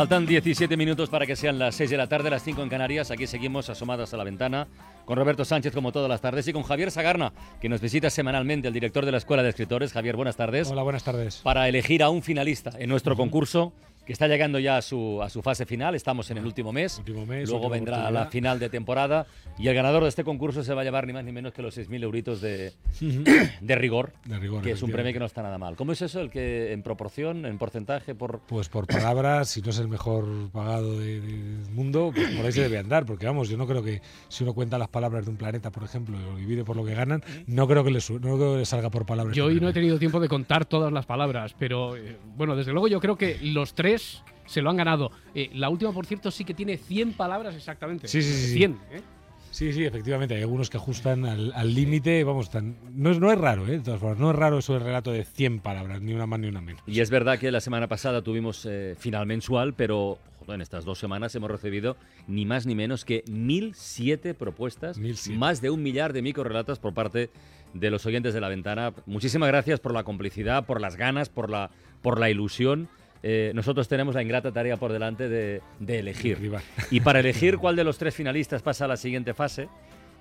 Faltan 17 minutos para que sean las 6 de la tarde, las 5 en Canarias. Aquí seguimos asomadas a la ventana con Roberto Sánchez como todas las tardes y con Javier Sagarna, que nos visita semanalmente, el director de la Escuela de Escritores. Javier, buenas tardes. Hola, buenas tardes. Para elegir a un finalista en nuestro concurso que está llegando ya a su, a su fase final. Estamos en el último mes. Último mes Luego vendrá la final de temporada y el ganador de este concurso se va a llevar ni más ni menos que los 6.000 euritos de, de rigor, De rigor, que es un premio que no está nada mal. ¿Cómo es eso? El que en proporción, en porcentaje, por... Pues por palabras, si no es el mejor pagado de- del mundo, pues por ahí se debe andar. Porque vamos, yo no creo que si uno cuenta las palabras de un planeta, por ejemplo, y lo divide por lo que ganan, no creo que le, no creo que le salga por palabras. Yo hoy no he tenido tiempo de contar todas las palabras, pero eh, bueno, desde luego yo creo que los tres se lo han ganado. Eh, la última, por cierto, sí que tiene 100 palabras exactamente. Sí, sí, sí, sí. 100, ¿eh? Sí, sí, efectivamente. Hay algunos que ajustan al al límite. vamos, tan, no, es, no es raro, ¿eh? De todas formas, no es raro eso del relato de 100 palabras, ni una más ni una menos. Y es verdad que la semana pasada tuvimos eh, final mensual, pero joder, en estas dos semanas hemos recibido ni más ni menos que 1.007 propuestas, 1007. más de un millar de microrelatos por parte de los oyentes de la ventana. Muchísimas gracias por la complicidad, por las ganas, por la, por la ilusión. Eh, nosotros tenemos la ingrata tarea por delante de, de elegir. Rival. Y para elegir cuál de los tres finalistas pasa a la siguiente fase,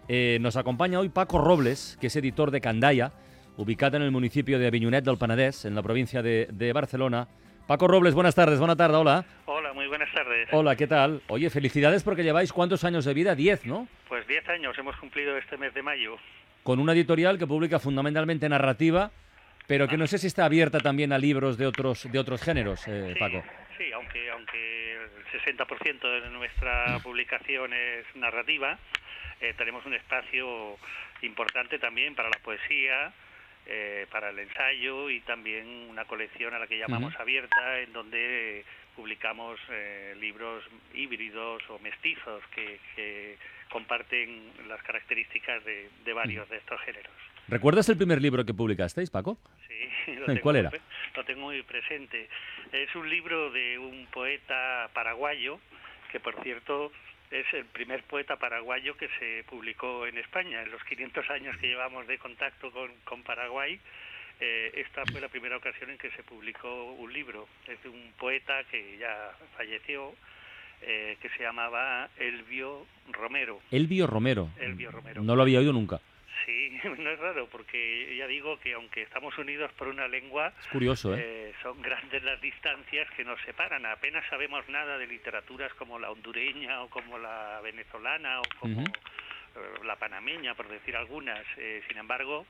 eh, nos acompaña hoy Paco Robles, que es editor de Candaya, ubicada en el municipio de Aviñonet del Penedès, en la provincia de, de Barcelona. Paco Robles, buenas tardes, buena tarde, hola. Hola, muy buenas tardes. Hola, ¿qué tal? Oye, felicidades porque lleváis cuántos años de vida? Diez, ¿no? Pues 10 años hemos cumplido este mes de mayo. Con una editorial que publica fundamentalmente narrativa, pero que no sé si está abierta también a libros de otros, de otros géneros, eh, Sí, Paco. sí, aunque, aunque el 60% de nuestra publicación es narrativa, eh, tenemos un espacio importante también para la poesía, eh, para el ensayo y también una colección a la que llamamos abierta, en donde publicamos eh, libros híbridos o mestizos que, que comparten las características de, de varios de estos géneros. ¿Recuerdas el primer libro que publicasteis, Paco? Sí, lo ¿Cuál era? Lo tengo muy presente. Es un libro de un poeta paraguayo, que por cierto es el primer poeta paraguayo que se publicó en España. En los 500 años que llevamos de contacto con, con Paraguay, eh, esta fue la primera ocasión en que se publicó un libro. Es de un poeta que ya falleció, eh, que se llamaba Elvio Romero. Elvio Romero. Elvio Romero. No lo había oído nunca. Sí, no es raro, porque ya digo que aunque estamos unidos por una lengua, Es curioso, ¿eh? eh, son grandes las distancias que nos separan. Apenas sabemos nada de literaturas como la hondureña o como la venezolana o como eh, la panameña, por decir algunas. Eh, sin embargo,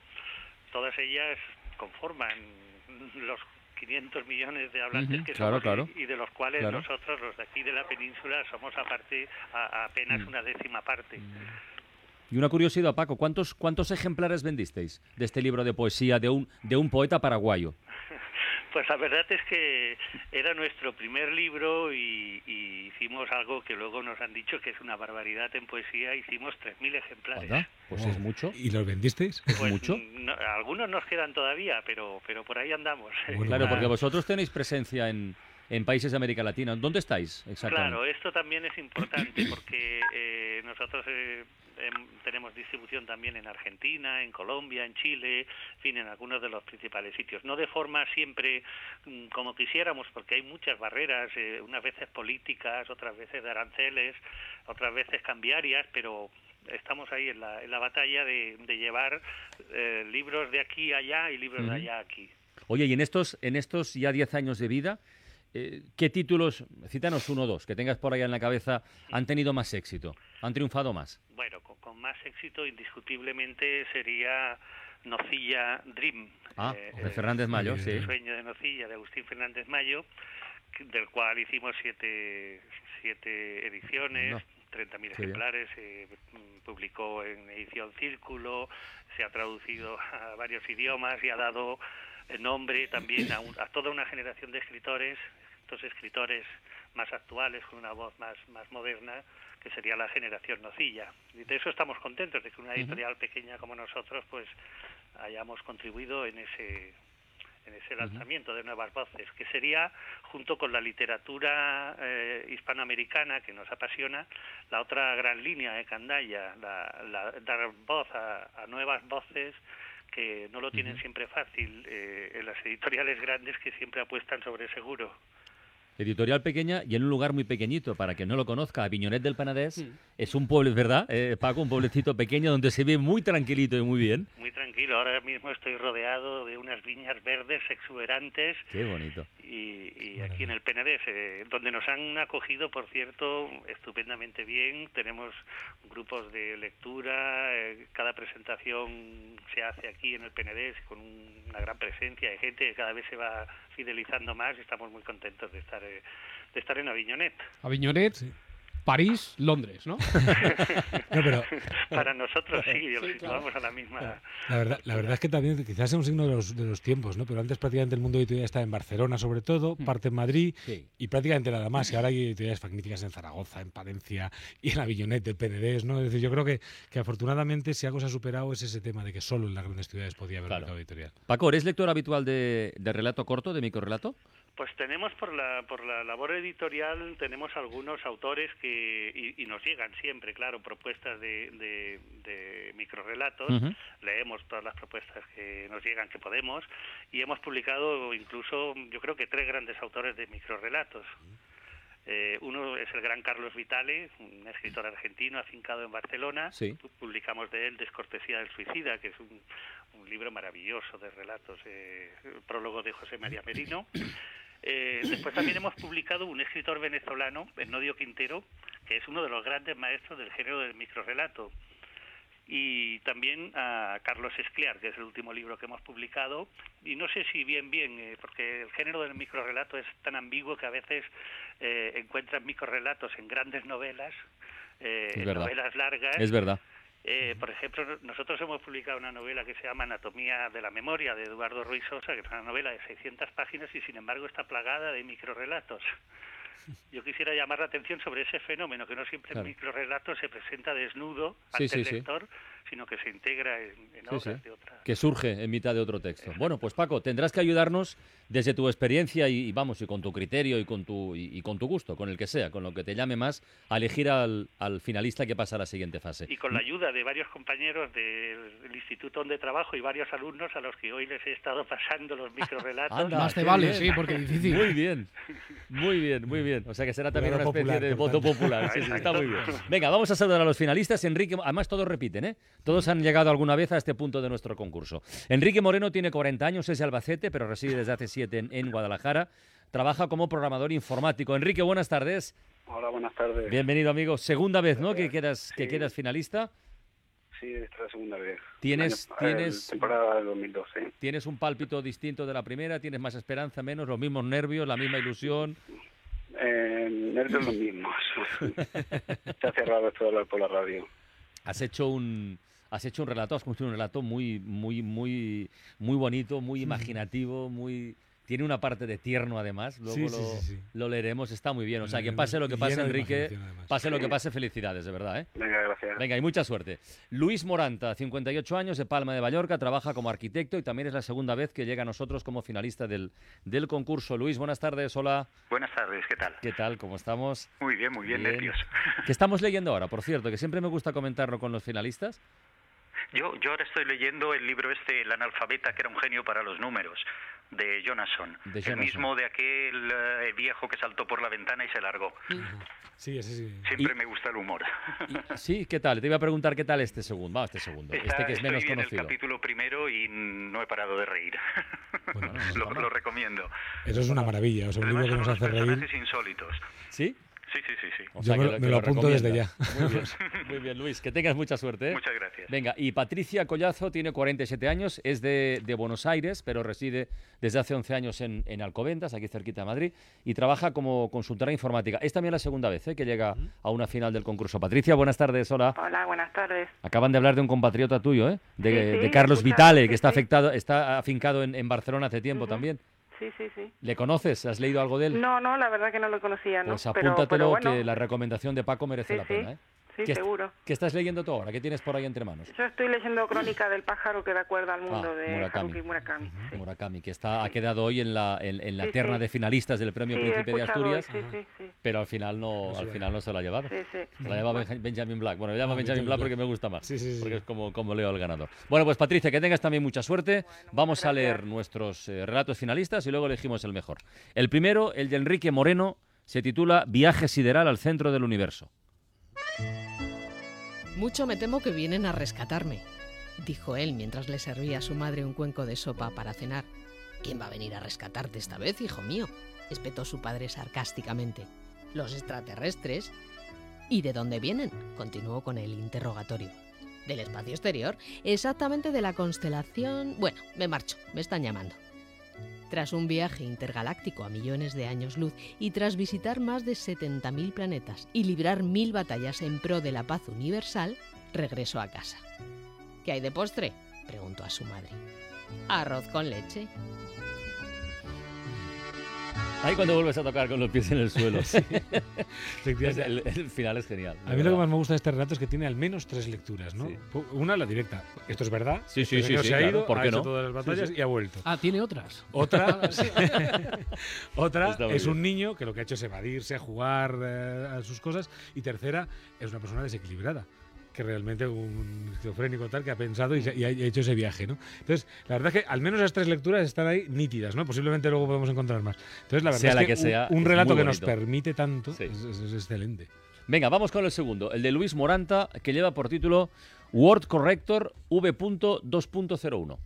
todas ellas conforman los 500 millones de hablantes que claro, somos y- claro. y, de los cuales Claro. nosotros, los de aquí de la península, somos aparte a, a apenas Mm. una décima parte. Y una curiosidad, Paco, ¿cuántos, ¿cuántos ejemplares vendisteis de este libro de poesía de un, de un poeta paraguayo? Pues la verdad es que era nuestro primer libro y, y hicimos algo que luego nos han dicho que es una barbaridad en poesía. Hicimos 3.000 ejemplares. Anda, Pues es mucho. ¿Y los vendisteis? ¿Es Pues, mucho? no- algunos nos quedan todavía, pero, pero por ahí andamos. Bueno, Claro, porque vosotros tenéis presencia en, en países de América Latina. ¿Dónde estáis exactamente? Claro, esto también es importante porque eh, nosotros eh, em, tenemos distribución también en Argentina, en Colombia, en Chile, en fin, en algunos de los principales sitios. No de forma siempre mm, como quisiéramos, porque hay muchas barreras, eh, unas veces políticas, otras veces de aranceles, otras veces cambiarias, pero estamos ahí en la, en la batalla de, de llevar eh, libros de aquí a allá y libros de allá a aquí. Oye, y en estos, en estos ya 10 años de vida, eh, ¿qué títulos, cítanos uno o dos, que tengas por ahí en la cabeza, han tenido más éxito? ¿Han triunfado más? Bueno, con, con más éxito indiscutiblemente sería Nocilla Dream. Ah, eh, de Fernández Mayo, el sí. El sueño de Nocilla, de Agustín Fernández Mayo, del cual hicimos siete, siete ediciones, No. 30.000 Qué bien. ejemplares, se mm, publicó en edición Círculo, se ha traducido a varios idiomas y ha dado eh, nombre también a, un- a toda una generación de escritores estos escritores más actuales, con una voz más, más moderna, que sería la generación nocilla. Y de eso estamos contentos, de que una editorial pequeña como nosotros pues hayamos contribuido en ese en ese lanzamiento de nuevas voces, que sería, junto con la literatura eh, hispanoamericana que nos apasiona, la otra gran línea de Candaya, la, dar voz a, nuevas voces que no lo tienen siempre fácil eh, en las editoriales grandes que siempre apuestan sobre seguro. Editorial pequeña y en un lugar muy pequeñito, para que no lo conozca, Aviñonet del Panadés es un pueblo, ¿verdad, eh, Paco? Un pueblecito pequeño donde se ve muy tranquilito y muy bien. Muy tranquilo, ahora mismo estoy rodeado de unas viñas verdes exuberantes. Qué bonito. Y, aquí en el Penedés, eh, donde nos han acogido, por cierto, estupendamente bien. Tenemos grupos de lectura, eh, cada presentación se hace aquí en el Penedés con una gran presencia de gente que cada vez se va fidelizando más y estamos muy contentos de estar, de estar en Aviñonet. Aviñonet, París, Londres, ¿no? Para nosotros sí, vamos a la misma... La verdad, la verdad es que también quizás es un signo de los, de los tiempos, ¿no? Pero antes prácticamente el mundo editorial estaba en Barcelona sobre todo, hmm. parte en Madrid y prácticamente nada más. Y ahora hay editoriales magníficas en Zaragoza, en Palencia y en Aviñonet, el PNDs, ¿no? Es decir, yo creo que, que afortunadamente si algo se ha superado es ese tema de que solo en las grandes ciudades podía haber mercado editorial. Paco, ¿eres lector habitual de, de relato corto, de microrelato? Pues tenemos por la, por la labor editorial, tenemos algunos autores que, y, nos llegan siempre, claro, propuestas de, de, microrelatos, leemos todas las propuestas que nos llegan que podemos, y hemos publicado incluso, yo creo que tres grandes autores de microrelatos. Eh, uno es el gran Carlos Vitale, un escritor argentino afincado en Barcelona. Publicamos de él Descortesía del Suicida, que es un, un libro maravilloso de relatos, eh, el prólogo de José María Merino. Eh, después también hemos publicado un escritor venezolano, Enodio Quintero, que es uno de los grandes maestros del género del microrelato. Y también a Carlos Escliar, que es el último libro que hemos publicado. Y no sé si bien, bien, eh, porque el género del microrelato es tan ambiguo que a veces eh, encuentras microrelatos en grandes novelas, eh, novelas largas. Es verdad eh, por ejemplo, nosotros hemos publicado una novela que se llama Anatomía de la Memoria de Eduardo Ruiz Sosa, que es una novela de 600 páginas y sin embargo está plagada de microrelatos. Yo quisiera llamar la atención sobre ese fenómeno, que no siempre el microrelato se presenta desnudo ante el lector, sino que se integra en, en obras de otra. Que surge en mitad de otro texto. Bueno, pues Paco, tendrás que ayudarnos desde tu experiencia y, vamos, y con tu criterio y con tu, y, con tu gusto, con el que sea, con lo que te llame más, a elegir al, al finalista que pasa a la siguiente fase. Y con la ayuda de varios compañeros del Instituto donde trabajo y varios alumnos a los que hoy les he estado pasando los microrelatos. más te vale, sí, porque difícil. Muy bien, muy bien, muy bien. O sea que será también una especie de voto popular. Sí, sí, está muy bien. Venga, vamos a saludar a los finalistas. Enrique, además todos repiten, ¿eh? Todos han llegado alguna vez a este punto de nuestro concurso. Enrique Moreno tiene 40 años, es de Albacete, pero reside desde hace 7 en, Guadalajara. Trabaja como programador informático. Enrique, buenas tardes. Hola, buenas tardes. Bienvenido, amigo. Segunda vez, ¿no? Que quedas, que quedas finalista. Sí, esta es la segunda vez. ¿Tienes, tienes, temporada del 2012. ¿Tienes un pálpito distinto de la primera? ¿Tienes más esperanza, menos? ¿Los mismos nervios, la misma ilusión? Eh, nervios los mismos. Se ha cerrado esto de hablar por la radio. Has hecho un, has hecho un relato, has construido un relato muy, muy, muy, muy bonito, muy imaginativo, muy tiene una parte de tierno además, luego lo, leeremos, está muy bien. O sea, que pase lo que pase, Enrique, pase lo que pase, felicidades, de verdad. ¿eh? Venga, gracias. Venga, y mucha suerte. Luis Moranta, 58 años, de Palma de Mallorca, trabaja como arquitecto y también es la segunda vez que llega a nosotros como finalista del, del concurso. Luis, buenas tardes, hola. Buenas tardes, ¿qué tal? ¿Qué tal? ¿Cómo estamos? Muy bien, muy bien, nervioso. ¿Qué estamos leyendo ahora, por cierto? Que siempre me gusta comentarlo con los finalistas. Yo, yo ahora estoy leyendo el libro este, El analfabeta, que era un genio para los números de Jonasson, el mismo de aquel eh, viejo que saltó por la ventana y se largó. Sí, ese sí. Siempre me gusta el humor. sí, ¿qué tal? Te iba a preguntar qué tal este segundo, este segundo, este que es menos estoy en el capítulo primero y no he parado de reír. lo, recomiendo. Eso es una maravilla, o sea, un libro que nos hace reír. insólitos. ¿Sí? Sí, sí, sí. sí. Yo me, lo, apunto desde ya. Muy bien, Luis. Que tengas mucha suerte. ¿eh? Muchas gracias. Venga, y Patricia Collazo tiene 47 años, es de, Buenos Aires, pero reside desde hace 11 años en, en, Alcobendas, aquí cerquita de Madrid, y trabaja como consultora informática. Es también la segunda vez ¿eh? que llega a una final del concurso. Patricia, buenas tardes. Hola. Hola, buenas tardes. Acaban de hablar de un compatriota tuyo, ¿eh? de, Carlos Vitale, que está afectado, está afincado en, Barcelona hace tiempo también. Sí, sí, sí. ¿Le conoces? ¿Has leído algo de él? No, no, la verdad que no lo conocía, ¿no? Pues apúntatelo que la recomendación de Paco merece la pena, ¿eh? Sí, seguro. ¿Qué estás leyendo tú ahora? ¿Qué tienes por ahí entre manos? Yo estoy leyendo Crónica del pájaro que da cuerda al mundo ah, de Murakami. Murakami. Murakami, que está, ha quedado hoy en la, en, la terna de finalistas del Premio Príncipe de Asturias, pero al final no, al final no se la ha llevado. Se la lleva Benjamin Black. Bueno, me llamo ah, Benjamin Black porque me gusta más, porque es como, como leo el ganador. Bueno, pues Patricia, que tengas también mucha suerte. Vamos a leer nuestros eh, relatos finalistas y luego elegimos el mejor. El primero, el de Enrique Moreno, se titula Viaje sideral al centro del universo. Mucho me temo que vienen a rescatarme, dijo él mientras le servía a su madre un cuenco de sopa para cenar. ¿Quién va a venir a rescatarte esta vez, hijo mío? espetó su padre sarcásticamente. Los extraterrestres. ¿Y de dónde vienen? continuó con el interrogatorio. Del espacio exterior, exactamente de la constelación... Bueno, me marcho, me están llamando. Tras un viaje intergaláctico a millones de años luz y tras visitar más de 70.000 planetas y librar mil batallas en pro de la paz universal, regresó a casa. ¿Qué hay de postre? preguntó a su madre. Arroz con leche. Ahí cuando vuelves a tocar con los pies en el suelo. el, final es genial. A mí lo que más me gusta de este relato es que tiene al menos tres lecturas, ¿no? Una, la directa. Esto es verdad. Sí, sí, sí. Se ha ido, ¿Por qué ha no? todas las batallas y ha vuelto. Ah, tiene otras. Otra, otra es un niño que lo que ha hecho es evadirse, jugar eh, a sus cosas. Y tercera, es una persona desequilibrada que realmente un esquizofrénico tal que ha pensado y, ha hecho ese viaje, ¿no? Entonces, la verdad es que al menos las tres lecturas están ahí nítidas, ¿no? Posiblemente luego podemos encontrar más. Entonces, la verdad es que, un, relato que nos permite tanto es, excelente. Venga, vamos con el segundo, el de Luis Moranta, que lleva por título Word Corrector V.2.01.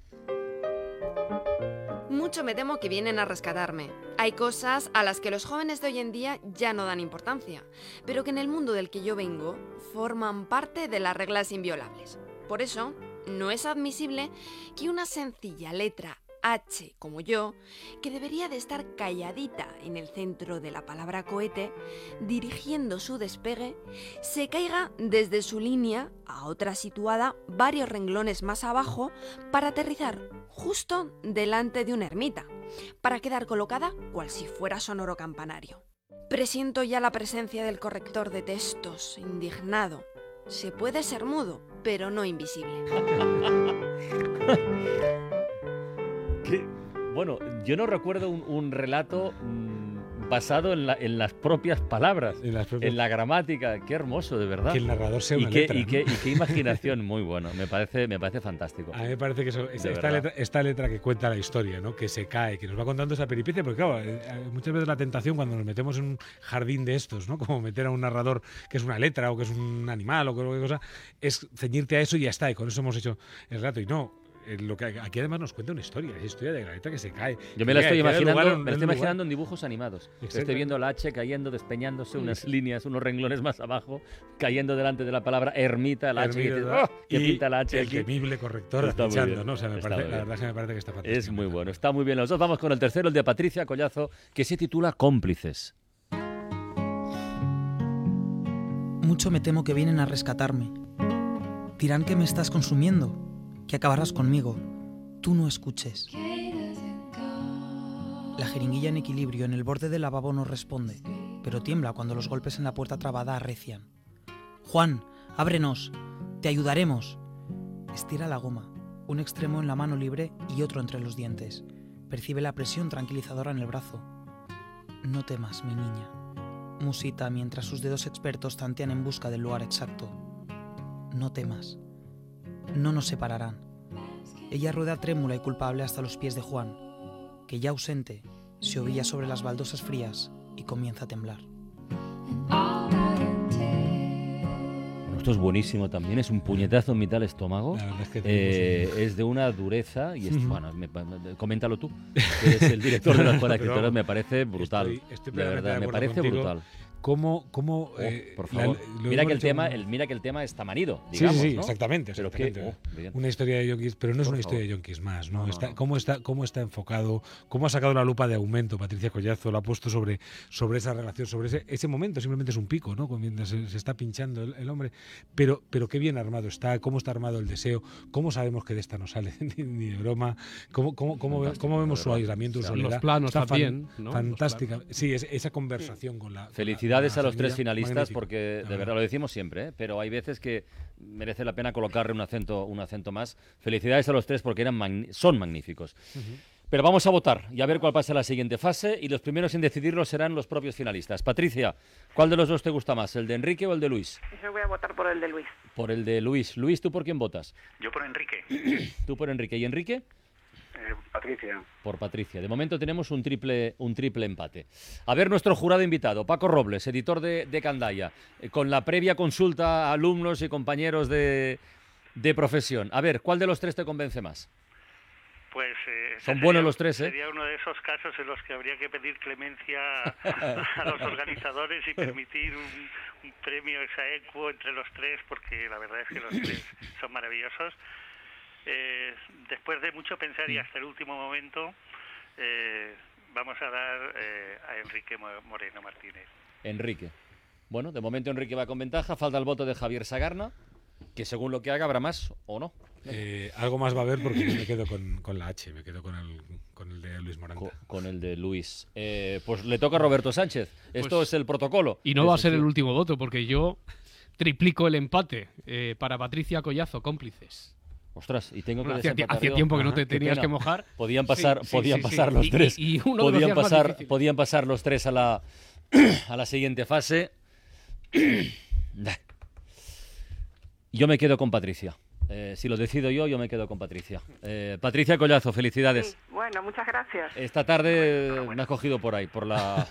Mucho me temo que vienen a rescatarme. Hay cosas a las que los jóvenes de hoy en día ya no dan importancia, pero que en el mundo del que yo vengo forman parte de las reglas inviolables. Por eso, no es admisible que una sencilla letra H como yo, que debería de estar calladita en el centro de la palabra cohete, dirigiendo su despegue, se caiga desde su línea a otra situada varios renglones más abajo para aterrizar justo delante de una ermita, para quedar colocada cual si fuera sonoro campanario. Presiento ya la presencia del corrector de textos, indignado. Se puede ser mudo, pero no invisible. Bueno, yo no recuerdo un, relato mm, basado en, las propias palabras, en, la gramática. Qué hermoso, de verdad. Que el narrador sea una y qué, letra. Y, qué, imaginación, muy bueno. Me parece, me parece fantástico. A mí me parece que esta, letra, esta, letra, que cuenta la historia, ¿no? que se cae, que nos va contando esa peripecia, porque claro, eh, eh, muchas veces la tentación cuando nos metemos en un jardín de estos, ¿no? como meter a un narrador que es una letra o que es un animal o cualquier cosa, es ceñirte a eso y ya está, y con eso hemos hecho el relato. Y no, lo que aquí además nos cuenta una historia, es historia de Graneta que se cae. Yo me la estoy imaginando, me estoy imaginando en dibujos animados. Estoy viendo la H cayendo, despeñándose unas líneas, unos renglones más abajo, cayendo delante de la palabra ermita, la H ¡oh! que, pinta la H. El temible corrector está ¿no? O sea, me parece, la verdad que me parece que está fantástico. Es muy bueno, está muy bien. Nosotros vamos con el tercero, el de Patricia Collazo, que se titula Cómplices. Mucho me temo que vienen a rescatarme. Dirán que me estás consumiendo que acabarás conmigo. Tú no escuches. La jeringuilla en equilibrio en el borde del lavabo no responde, pero tiembla cuando los golpes en la puerta trabada arrecian. Juan, ábrenos, te ayudaremos. Estira la goma, un extremo en la mano libre y otro entre los dientes. Percibe la presión tranquilizadora en el brazo. No temas, mi niña. Musita mientras sus dedos expertos tantean en busca del lugar exacto. No temas no nos separarán. Ella rueda trémula y culpable hasta los pies de Juan, que ya ausente se ovilla sobre las baldosas frías y comienza a temblar. Esto es buenísimo también, es un puñetazo en mitad del estómago. es, que eh, es, de una dureza y es, bueno, coméntalo tú, que eres el director de la escuela de escritores, me parece brutal. de verdad, me parece brutal cómo, cómo oh, eh, por favor. mira que el tema, el, mira que el tema está manido, digamos, sí, sí, exactamente, oh, una historia de yonkis, pero no es una historia de yonkis más, ¿no? está, cómo está, cómo está enfocado, cómo ha sacado la lupa de aumento Patricia Collazo, lo ha puesto sobre, sobre esa relación, sobre ese, ese momento, simplemente es un pico, ¿no? Mientras se, se está pinchando el, hombre, pero, pero qué bien armado está, cómo está armado el deseo, cómo sabemos que de esta no sale ni, de broma, cómo, cómo, cómo, cómo vemos su aislamiento, su soledad. Los planos está también, Fantástica. Sí, esa conversación con la. Felicidades a los tres finalistas porque de verdad lo decimos siempre, ¿eh? pero hay veces que merece la pena colocarle un acento, un acento más. Felicidades a los tres porque eran son magníficos. Pero vamos a votar y a ver cuál pasa la siguiente fase y los primeros en decidirlo serán los propios finalistas. Patricia, ¿cuál de los dos te gusta más, el de Enrique o el de Luis? Yo voy a votar por el de Luis. Por el de Luis. Luis, ¿tú por quién votas? Yo por Enrique. ¿Tú por Enrique? ¿Y Enrique? Eh, Patricia. Por Patricia. De momento tenemos un triple, un triple empate. A ver nuestro jurado invitado, Paco Robles, editor de, de Candaya, eh, con la previa consulta a alumnos y compañeros de, de profesión. A ver, ¿cuál de los tres te convence más? Pues eh, son buenos los tres, ¿eh? Sería uno de esos casos en los que habría que pedir clemencia a los organizadores y permitir un, un premio exaequo entre los tres, porque la verdad es que los tres son maravillosos. Eh, después de mucho pensar y hasta el último momento, eh, vamos a dar eh, a Enrique Moreno Martínez. Enrique. Bueno, de momento Enrique va con ventaja. Falta el voto de Javier Sagarna, que según lo que haga habrá más o no. algo más va a haber porque yo me quedo con, la H, me quedo con el, con el de Luis Morante. Con, el de Luis. pues le toca a Roberto Sánchez. Esto pues es el protocolo. Y no va a ser el último voto porque yo triplico el empate para Patricia Collazo, cómplices. Ostras, y tengo que Hacía, tiempo que no te tenías que mojar. Podían pasar, podían pasar los tres. podían, pasar, podían pasar los tres a la, a la siguiente fase. yo me quedo con Patricia. Eh, si lo decido yo, yo me quedo con Patricia. Eh, Patricia Collazo, felicidades. bueno, muchas gracias. Esta tarde me has cogido por ahí, por la,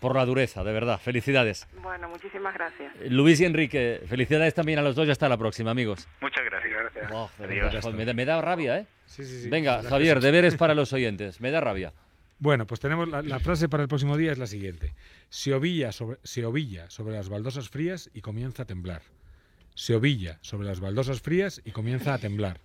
por la dureza, de verdad. Felicidades. Bueno, muchísimas gracias. Luis y Enrique, felicidades también a los dos y hasta la próxima, amigos. Muchas gracias. me, da, rabia, ¿eh? Venga, Javier, deberes para los oyentes. Me da rabia. Bueno, pues tenemos la, frase para el próximo día es la siguiente. Se ovilla, sobre, se ovilla sobre las baldosas frías y comienza a temblar se ovilla sobre las baldosas frías y comienza a temblar.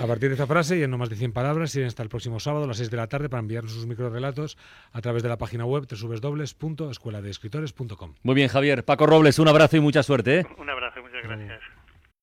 A partir de esta frase y en no más de 100 palabras, siguen hasta el próximo sábado a las 6 de la tarde para enviarnos sus microrelatos a través de la página web www.escueladeescritores.com. Muy bien, Javier. Paco Robles, un abrazo y mucha suerte. ¿eh? Un abrazo, muchas gracias.